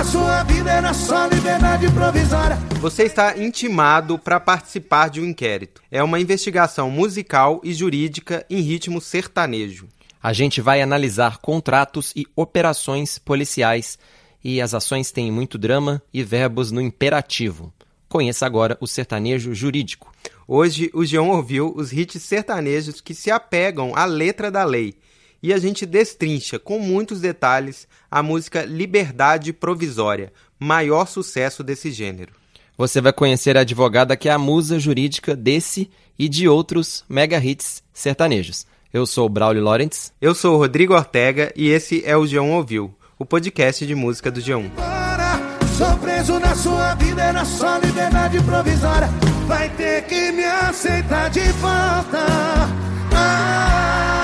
na sua vida era só liberdade provisória. Você está intimado para participar de um inquérito. É uma investigação musical e jurídica em ritmo sertanejo. A gente vai analisar contratos e operações policiais e as ações têm muito drama e verbos no imperativo. Conheça agora o sertanejo jurídico. Hoje o João ouviu os hits sertanejos que se apegam à letra da lei e a gente destrincha com muitos detalhes a música Liberdade Provisória, maior sucesso desse gênero. Você vai conhecer a advogada que é a musa jurídica desse e de outros mega hits sertanejos. Eu sou o Braulio Lawrence. Eu sou o Rodrigo Ortega e esse é o G1 Ouviu, o podcast de música do G1. Sou preso na sua vida, era só liberdade provisória. Vai ter que me aceitar de volta. Ah,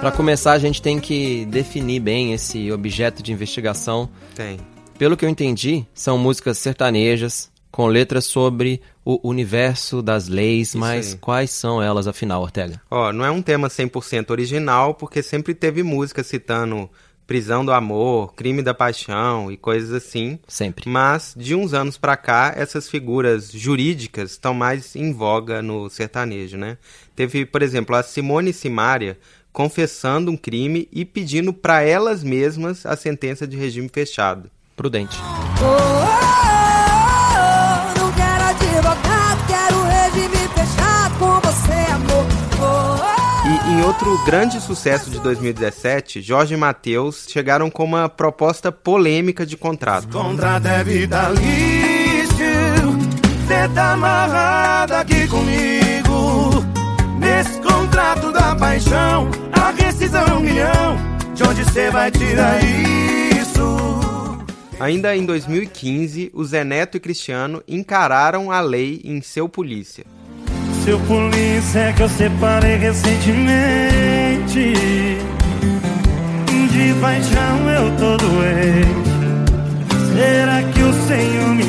Para começar, a gente tem que definir bem esse objeto de investigação. Tem. Pelo que eu entendi, são músicas sertanejas com letras sobre o universo das leis, mas aí. quais são elas afinal, Ortega? Ó, não é um tema 100% original, porque sempre teve música citando prisão do amor, crime da paixão e coisas assim. Sempre. Mas de uns anos pra cá, essas figuras jurídicas estão mais em voga no sertanejo, né? Teve, por exemplo, a Simone e Simária confessando um crime e pedindo pra elas mesmas a sentença de regime fechado. Prudente. Oh, oh, oh, não quero advogado, quero regime fechado com você, amor. Oh, oh, E em outro grande sucesso de 2017, Jorge e Matheus chegaram com uma proposta polêmica de contrato. Contrato é vitalício. Cê tá amarrado aqui comigo. Contrato da paixão, a rescisão um milhão. De onde cê vai tirar isso? Ainda em 2015, o Zé Neto e Cristiano encararam a lei em seu polícia. Seu polícia é que eu separei recentemente. De paixão eu tô doente. Será que o Senhor me?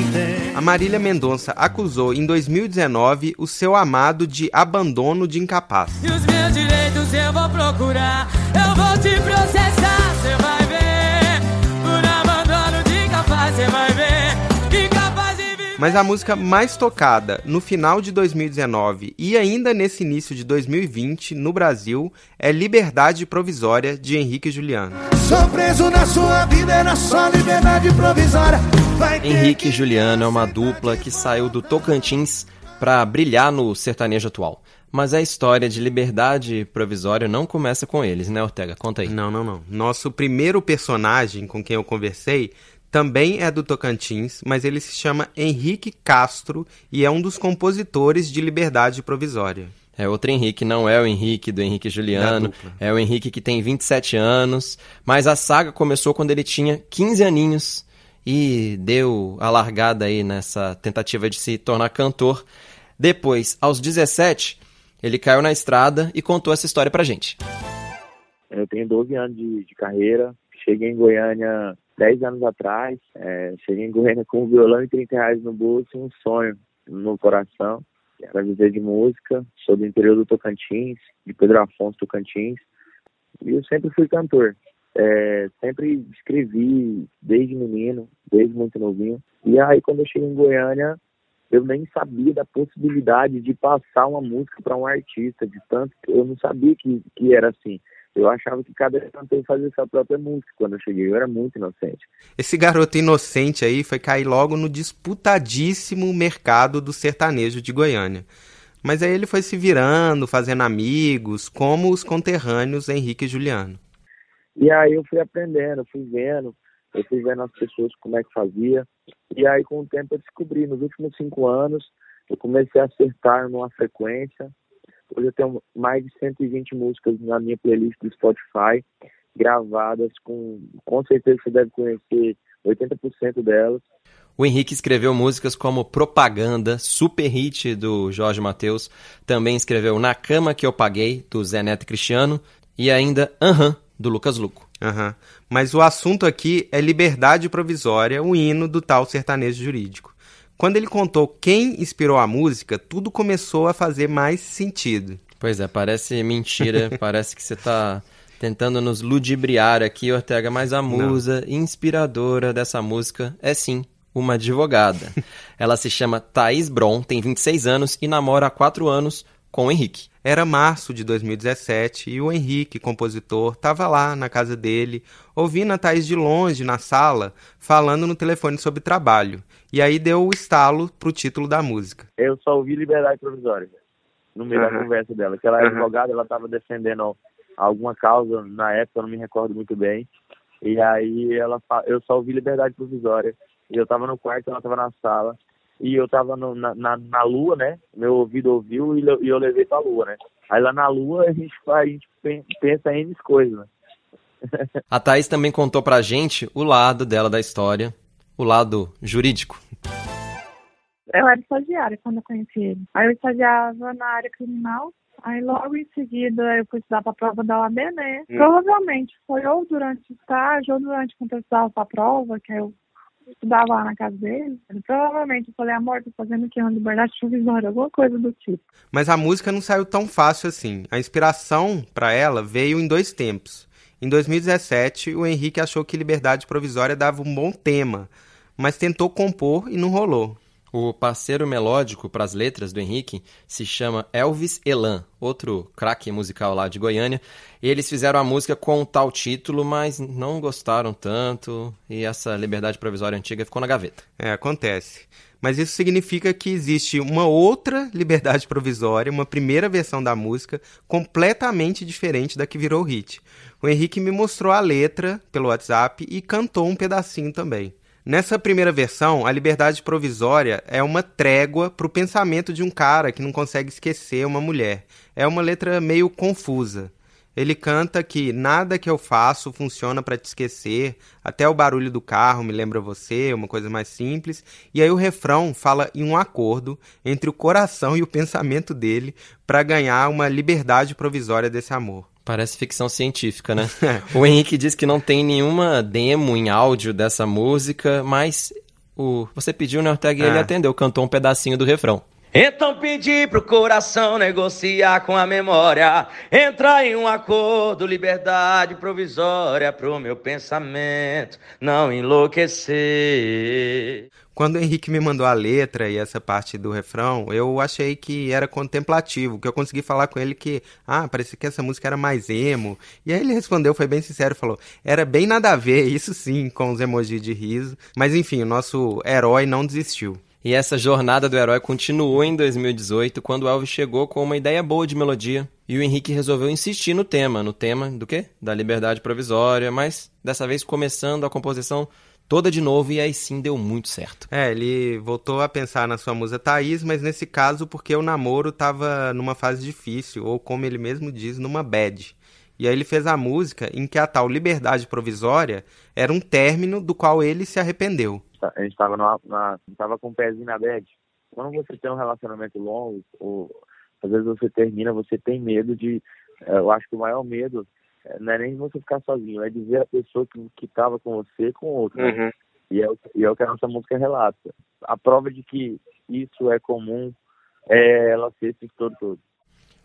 A Marília Mendonça acusou em 2019 o seu amado de abandono de incapaz. E os meus direitos eu vou procurar. Eu vou te processar, cê vai ver. Por abandono de incapaz, cê vai ver. Incapaz de viver. Mas a música mais tocada no final de 2019 e ainda nesse início de 2020 no Brasil é Liberdade Provisória de Henrique Juliano. Sou preso na sua vida, era só liberdade provisória. Henrique que- e Juliano é uma dupla que saiu do Tocantins para brilhar no sertanejo atual. Mas a história de liberdade provisória não começa com eles, né, Ortega? Conta aí. Não, não, não. Nosso primeiro personagem com quem eu conversei também é do Tocantins, mas ele se chama Henrique Castro e é um dos compositores de Liberdade Provisória. É outro Henrique, não é o Henrique do Henrique e Juliano. É o Henrique que tem 27 anos. Mas a saga começou quando ele tinha 15 aninhos e deu a largada aí nessa tentativa de se tornar cantor. Depois, aos 17, ele caiu na estrada e contou essa história pra gente. Eu tenho 12 anos de, de carreira. Cheguei em Goiânia 10 anos atrás. É, cheguei em Goiânia com um violão e 30 reais no bolso um sonho no coração. Era viver de música. Sou do interior do Tocantins, de Pedro Afonso, Tocantins. E eu sempre fui cantor. É, sempre escrevi desde menino, desde muito novinho. E aí, quando eu cheguei em Goiânia, eu nem sabia da possibilidade de passar uma música para um artista, de tanto que eu não sabia que, que era assim. Eu achava que cada cantor fazia sua própria música quando eu cheguei. Eu era muito inocente. Esse garoto inocente aí foi cair logo no disputadíssimo mercado do sertanejo de Goiânia. Mas aí ele foi se virando, fazendo amigos, como os conterrâneos Henrique e Juliano. E aí eu fui aprendendo, fui vendo, eu fui vendo as pessoas como é que fazia. E aí com o tempo eu descobri, nos últimos cinco anos, eu comecei a acertar numa frequência. Hoje eu tenho mais de 120 músicas na minha playlist do Spotify, gravadas com, com certeza você deve conhecer 80% delas. O Henrique escreveu músicas como Propaganda, super hit do Jorge Mateus, também escreveu Na Cama Que Eu Paguei, do Zé Neto Cristiano, e ainda Aham, do Lucas Luco. Aham. Mas o assunto aqui é liberdade provisória, o hino do tal sertanejo jurídico. Quando ele contou quem inspirou a música, tudo começou a fazer mais sentido. Pois é, parece mentira, parece que você tá tentando nos ludibriar aqui, Ortega, mas a musa inspiradora dessa música é sim uma advogada. Ela se chama Thaís Bron, tem 26 anos e namora há 4 anos com o Henrique. Era março de 2017 e o Henrique, compositor, estava lá na casa dele, ouvindo a Thaís de longe na sala, falando no telefone sobre trabalho. E aí deu o estalo pro título da música. Eu só ouvi Liberdade Provisória no meio da conversa dela. Que ela é advogada, ela estava defendendo alguma causa na época, eu não me recordo muito bem. E aí ela eu só ouvi Liberdade Provisória. E eu estava no quarto, ela estava na sala. E eu estava na, na, na, lua, né? Meu ouvido ouviu e eu, e eu levei pra lua, né? Aí lá na lua a gente, a gente pensa em coisas, né? a Thaís também contou pra gente o lado dela da história, o lado jurídico. Eu era estagiária quando eu conheci ele. Aí eu estagiava na área criminal. Aí logo em seguida eu fui estudar para a prova da OAB, né? Hum. Provavelmente foi ou durante o estágio ou durante quando eu estudava para a prova, que eu estudava lá na casa dele. Provavelmente eu falei, amor, tô fazendo que uma liberdade provisória, alguma coisa do tipo. Mas a música não saiu tão fácil assim. A inspiração para ela veio em dois tempos. Em 2017, o Henrique achou que liberdade provisória dava um bom tema, mas tentou compor e não rolou. O parceiro melódico para as letras do Henrique se chama Elvis Elan, outro craque musical lá de Goiânia. Eles fizeram a música com tal título, mas não gostaram tanto e essa liberdade provisória antiga ficou na gaveta. É, acontece. Mas isso significa que existe uma outra liberdade provisória, uma primeira versão da música, completamente diferente da que virou hit. O Henrique me mostrou a letra pelo WhatsApp e cantou um pedacinho também. Nessa primeira versão, a liberdade provisória é uma trégua para o pensamento de um cara que não consegue esquecer uma mulher. É uma letra meio confusa. Ele canta que nada que eu faço funciona para te esquecer, até o barulho do carro me lembra você, uma coisa mais simples. E aí o refrão fala em um acordo entre o coração e o pensamento dele para ganhar uma liberdade provisória desse amor. Parece ficção científica, né? o Henrique diz que não tem nenhuma demo em áudio dessa música, mas o você pediu, né, Ortega, e ele é. atendeu, cantou um pedacinho do refrão. Então pedi pro coração negociar com a memória, entrar em um acordo, liberdade provisória pro meu pensamento não enlouquecer. Quando o Henrique me mandou a letra e essa parte do refrão, eu achei que era contemplativo, que eu consegui falar com ele que, ah, parecia que essa música era mais emo. E aí ele respondeu, foi bem sincero, falou, era bem nada a ver, isso sim, com os emojis de riso. Mas enfim, o nosso herói não desistiu. E essa jornada do herói continuou em 2018, quando o Elvis chegou com uma ideia boa de melodia. E o Henrique resolveu insistir no tema, no tema do quê? Da liberdade provisória, mas dessa vez começando a composição toda de novo e aí sim deu muito certo. É, ele voltou a pensar na sua musa Thaís, mas nesse caso porque o namoro estava numa fase difícil, ou como ele mesmo diz, numa bad. E aí ele fez a música em que a tal liberdade provisória era um término do qual ele se arrependeu. A gente estava tava com o pezinho na bad. Quando você tem um relacionamento longo, ou às vezes você termina, você tem medo de. Eh, eu acho que o maior medo é, não é nem você ficar sozinho, é dizer a pessoa que estava com você com outro. Né? Uhum. E, é, e é o que a nossa música relata. A prova de que isso é comum é ela ser esse todo todo.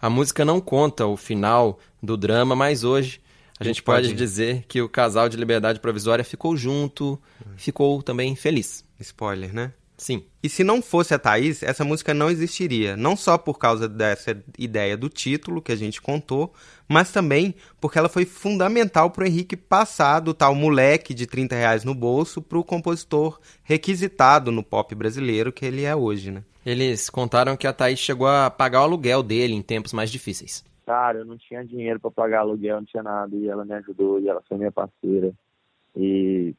A música não conta o final do drama, mas hoje a gente pode, pode dizer que o casal de liberdade provisória ficou junto, ficou também feliz. Spoiler, né? Sim. E se não fosse a Thaís, essa música não existiria. Não só por causa dessa ideia do título que a gente contou, mas também porque ela foi fundamental para o Henrique passar do tal moleque de 30 reais no bolso para o compositor requisitado no pop brasileiro que ele é hoje, né? Eles contaram que a Thaís chegou a pagar o aluguel dele em tempos mais difíceis. Cara, eu não tinha dinheiro para pagar aluguel, não tinha nada, e ela me ajudou, e ela foi minha parceira. E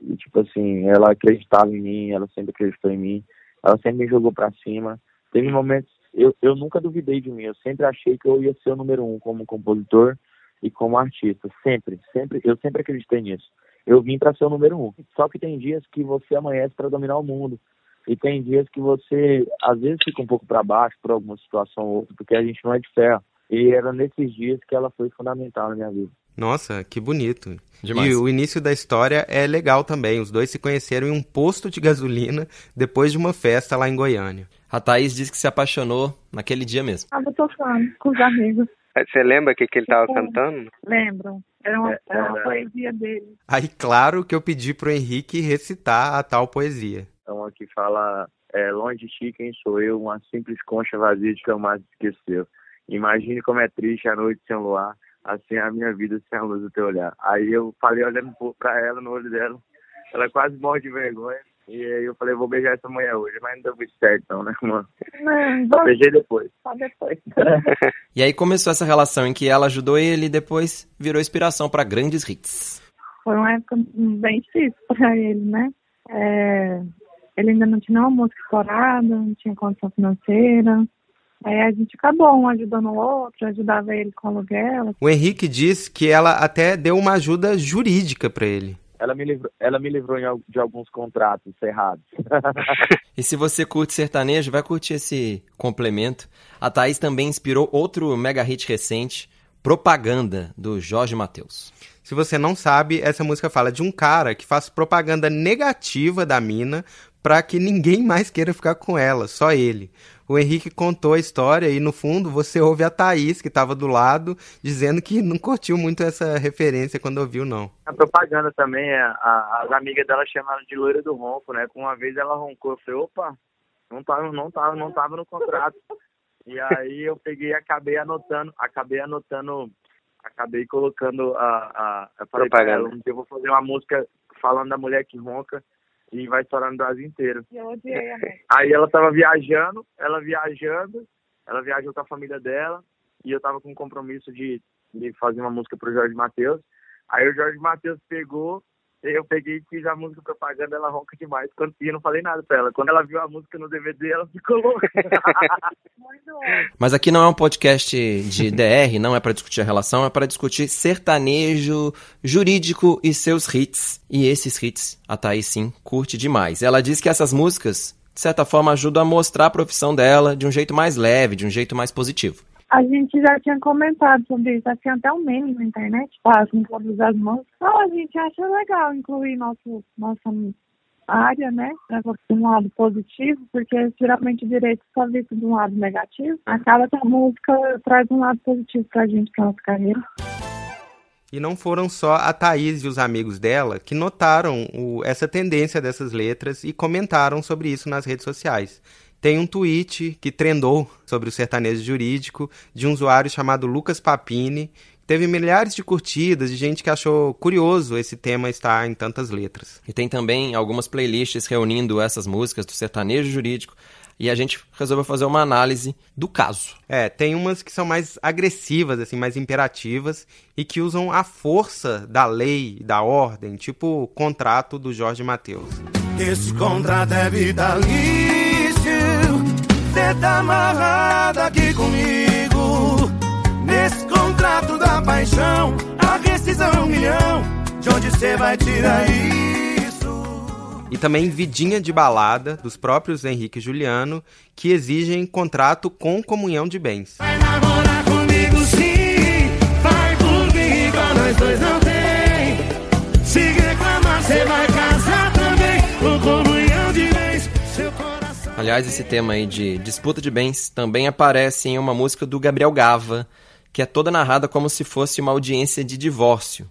e, tipo assim, ela acreditava em mim, ela sempre acreditou em mim, ela sempre me jogou para cima. Teve momentos, eu, eu nunca duvidei de mim, eu sempre achei que eu ia ser o número um como compositor e como artista, sempre, sempre, eu sempre acreditei nisso. Eu vim para ser o número um. Só que tem dias que você amanhece para dominar o mundo. E tem dias que você, às vezes, fica um pouco para baixo por alguma situação ou outra, porque a gente não é de ferro. E era nesses dias que ela foi fundamental na minha vida. Nossa, que bonito. Demais. E o início da história é legal também. Os dois se conheceram em um posto de gasolina depois de uma festa lá em Goiânia. A Thaís disse que se apaixonou naquele dia mesmo. Tava tocando com os amigos. Você lembra o que, que ele tava cantando? Lembram? Era uma, É, era uma poesia dele. Aí, claro que eu pedi pro Henrique recitar a tal poesia. Então aqui fala, é, longe de ti quem sou eu, uma simples concha vazia de que mais esqueceu. Imagine como é triste a noite sem luar, assim é a minha vida sem a luz do teu olhar. Aí eu falei olhando pra ela, no olho dela, ela quase morre de vergonha. E aí eu falei, vou beijar essa mulher hoje, mas não deu muito certo não, né, mano? Não, Só beijei depois. só depois. E aí começou essa relação em que ela ajudou ele e depois virou inspiração para grandes hits. Foi uma época bem difícil pra ele, né? É, ele ainda não tinha uma música estourada, não tinha condição financeira. Aí a gente acabou um ajudando o outro, ajudava ele com aluguel. O Henrique diz que ela até deu uma ajuda jurídica pra ele. Ela me livrou, ela me livrou de alguns contratos errados. E se você curte sertanejo, vai curtir esse complemento. A Thaís também inspirou outro mega hit recente, Propaganda, do Jorge Mateus. Se você não sabe, essa música fala de um cara que faz propaganda negativa da mina pra que ninguém mais queira ficar com ela, só ele. O Henrique contou a história e no fundo você ouve a Thaís, que tava do lado, dizendo que não curtiu muito essa referência quando ouviu, não. A propaganda também, a, a- as amigas dela chamaram de loira do ronco, né? Com uma vez ela roncou, eu falei, opa, não tava, não tava, não tava no contrato. E aí eu peguei e acabei anotando, acabei anotando, acabei colocando a. a eu falei pra Propaganda. ela, um dia eu vou fazer uma música falando da mulher que ronca e vai estourar no Brasil inteiro. E eu odiei a. Aí ela tava viajando, ela viajando, ela viajou com a família dela e eu tava com um compromisso de, de fazer uma música pro Jorge Matheus. Aí o Jorge Matheus pegou, eu peguei e fiz a música propaganda, ela ronca demais. Quando, e eu não falei nada pra ela. Quando ela viu a música no DVD, ela ficou louca. Muito ótimo. Mas aqui não é um podcast de DR, não é para discutir a relação, é para discutir sertanejo, jurídico e seus hits. E esses hits, a Thaís sim curte demais. Ela diz que essas músicas, de certa forma, ajudam a mostrar a profissão dela de um jeito mais leve, de um jeito mais positivo. A gente já tinha comentado sobre isso, tinha até um meme na internet, com todas as mãos. Então a gente acha legal incluir nosso, nossa área, né, pra um lado positivo, porque geralmente o direito só visto de um lado negativo. Acaba que a música traz um lado positivo pra gente, pra nossa carreira. E não foram só a Thaís e os amigos dela que notaram o- essa tendência dessas letras e comentaram sobre isso nas redes sociais. Tem um tweet que trendou sobre o sertanejo jurídico de um usuário chamado Lucas Papini, que teve milhares de curtidas de gente que achou curioso esse tema estar em tantas letras. E tem também algumas playlists reunindo essas músicas do sertanejo jurídico. E a gente resolveu fazer uma análise do caso. É, tem umas que são mais agressivas, assim, mais imperativas e que usam a força da lei, da ordem, tipo o contrato do Jorge Mateus. Esse contrato é vitalício. Cê tá amarrado aqui comigo. Nesse contrato da paixão, a rescisão é um milhão. De onde cê vai tirar isso? E também Vidinha de Balada, dos próprios Henrique e Juliano, que exigem contrato com comunhão de bens. Vai namorar comigo sim. Vai por mim, igual nós dois não tem. Se reclamar, cê vai Aliás, esse tema aí de disputa de bens também aparece em uma música do Gabriel Gava, que é toda narrada como se fosse uma audiência de divórcio.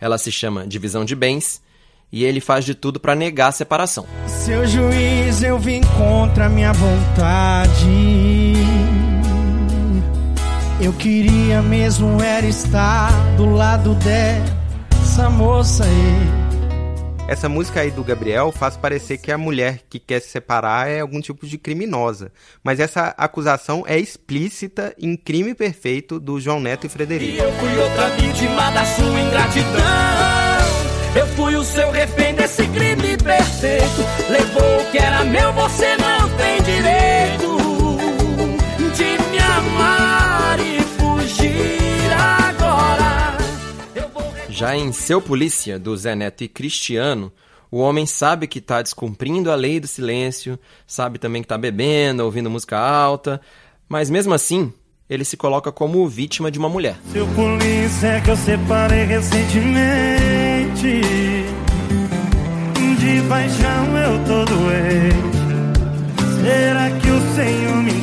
Ela se chama Divisão de Bens e ele faz de tudo para negar a separação. Seu juiz, eu vim contra minha vontade. Eu queria mesmo era estar do lado dessa moça aí. Essa música aí do Gabriel faz parecer que a mulher que quer se separar é algum tipo de criminosa. Mas essa acusação é explícita em Crime Perfeito do João Neto e Frederico. Eu fui outra vítima da sua ingratidão. Eu fui o seu refém desse crime Já em Seu Polícia, do Zé Neto e Cristiano, o homem sabe que tá descumprindo a lei do silêncio, sabe também que tá bebendo, ouvindo música alta, mas mesmo assim, ele se coloca como vítima de uma mulher. Seu polícia é que eu separei recentemente. De paixão eu tô doente. Será que o Senhor me?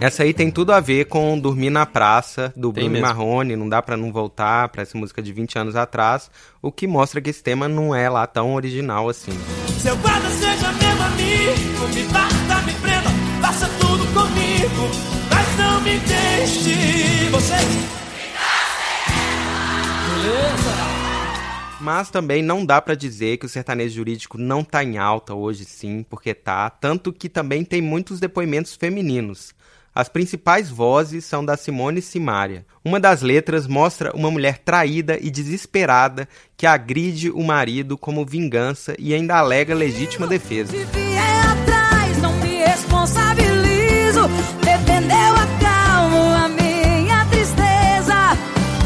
Essa aí tem tudo a ver com Dormir na Praça, do Tem Bruno mesmo. Marrone, não dá pra não voltar pra essa música de 20 anos atrás, o que mostra que esse tema não é lá tão original assim. Seu guarda seja meu amigo, me bata, me prenda, faça tudo comigo, mas não me deixe. Você. Beleza? Mas também não dá pra dizer que o sertanejo jurídico não tá em alta hoje sim, porque tá, tanto que também tem muitos depoimentos femininos. As principais vozes são da Simone Simaria. Uma das letras mostra uma mulher traída e desesperada que agride o marido como vingança e ainda alega legítima defesa. Se vier atrás, não me responsabilizo. Defendeu a calma, a minha tristeza.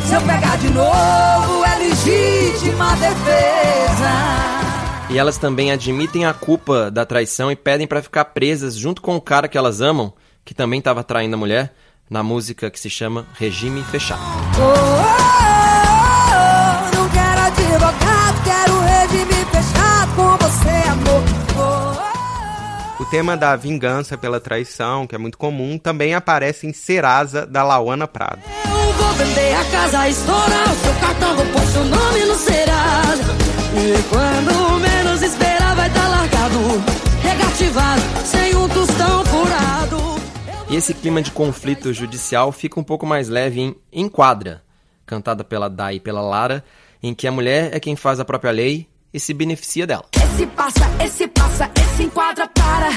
Se eu pegar de novo, é legítima defesa. E elas também admitem a culpa da traição e pedem pra ficar presas junto com o cara que elas amam, que também estava traindo a mulher, na música que se chama Regime Fechado. Oh, oh, oh, não quero advogado, quero regime fechado com você, amor. Oh, oh, oh. O tema da vingança pela traição, que é muito comum, também aparece em Serasa, da Lauana Prado. Eu vou vender a casa, estourar o seu cartão, vou pôr seu nome no Serasa. E quando menos esperar, vai estar largado, regativado, sem um tostão furado. E esse clima de conflito judicial fica um pouco mais leve em Enquadra, cantada pela Dai e pela Lara, em que a mulher é quem faz a própria lei e se beneficia dela. Esse passa, esse passa, esse enquadra, para.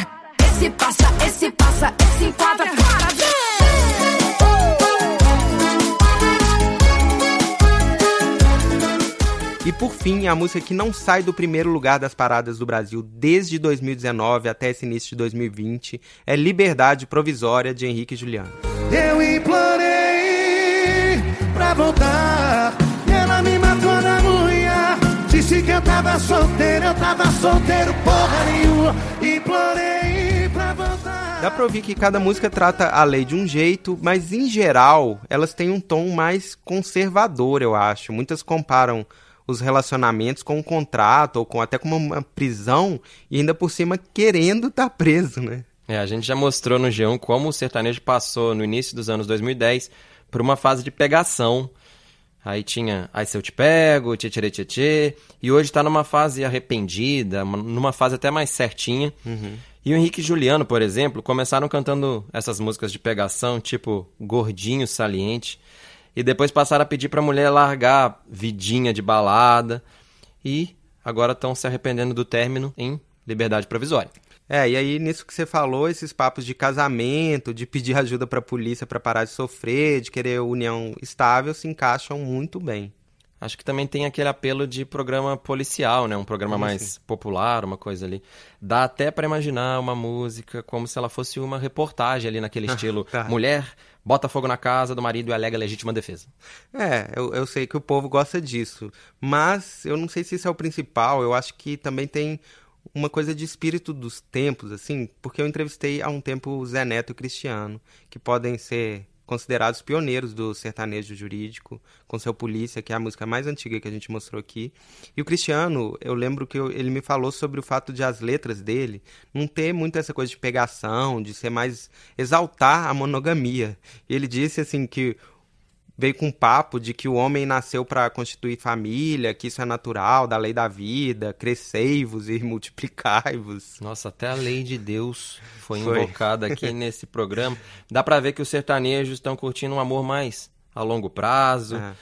Esse passa, esse passa, esse enquadra, para. E por fim, a música que não sai do primeiro lugar das paradas do Brasil desde 2019 até esse início de 2020 é Liberdade Provisória de Henrique Juliano. Eu implorei pra voltar. Ela me matou na unha. Disse que eu tava solteiro, eu tava solteiro, porra nenhuma. Implorei pra voltar. Dá pra ouvir que cada música trata a lei de um jeito, mas em geral elas têm um tom mais conservador, eu acho. Muitas comparam os relacionamentos com um contrato ou com até com uma prisão e ainda por cima querendo estar preso, né? É, a gente já mostrou no G1 como o sertanejo passou no início dos anos 2010 por uma fase de pegação. Aí tinha Ai Se Eu Te Pego, Tchê Tchê Tchê Tchê, e hoje tá numa fase arrependida, uma- numa fase até mais certinha. E o Henrique e Juliano, por exemplo, começaram cantando essas músicas de pegação, tipo Gordinho Saliente, e depois passaram a pedir pra mulher largar vidinha de balada, e agora estão se arrependendo do término em liberdade provisória. É, e aí nisso que você falou, esses papos de casamento, de pedir ajuda pra polícia pra parar de sofrer, de querer união estável, se encaixam muito bem. Acho que também tem aquele apelo de programa policial, né? Um programa mais assim? popular, uma coisa ali. Dá até pra imaginar uma música como se ela fosse uma reportagem ali naquele estilo. tá. Mulher bota fogo na casa do marido e alega legítima defesa. É, eu, eu sei que o povo gosta disso, mas eu não sei se isso é o principal, eu acho que também tem uma coisa de espírito dos tempos, assim, porque eu entrevistei há um tempo o Zé Neto e o Cristiano, que podem ser considerados pioneiros do sertanejo jurídico, com seu Polícia, que é a música mais antiga que a gente mostrou aqui. E o Cristiano, eu lembro que eu- ele me falou sobre o fato de as letras dele não ter muito essa coisa de pegação, de ser mais exaltar a monogamia. E ele disse assim que veio com um papo de que o homem nasceu para constituir família, que isso é natural, da lei da vida, crescei-vos e multiplicai-vos. Nossa, até a lei de Deus foi, Foi. invocada aqui nesse programa. Dá pra ver que os sertanejos estão curtindo um amor mais a longo prazo, É,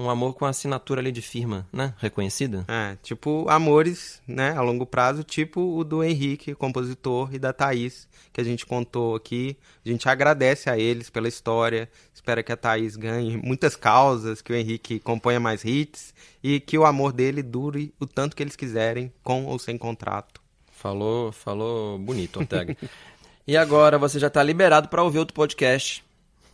um amor com assinatura ali de firma, né? Reconhecida. é, tipo amores, né, a longo prazo, tipo o do Henrique, compositor, e da Thaís, que a gente contou aqui. A gente agradece a eles pela história, espera que a Thaís ganhe muitas causas, que o Henrique componha mais hits e que o amor dele dure o tanto que eles quiserem, com ou sem contrato. Falou, falou bonito, Ortega. e agora você já tá liberado pra ouvir outro podcast.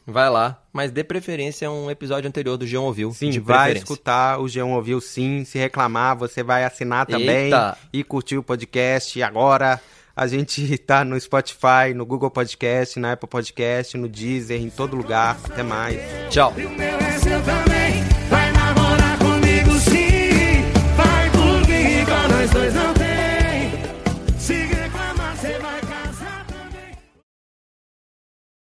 Vai lá, mas dê preferência a um episódio anterior do G1 Ouviu. Sim, de vai escutar o G1 Ouviu sim. Se reclamar, você vai assinar também Eita. e curtir o podcast. E agora a gente tá no Spotify, no Google Podcast, na Apple Podcast, no Deezer, em todo lugar. Até mais. Tchau.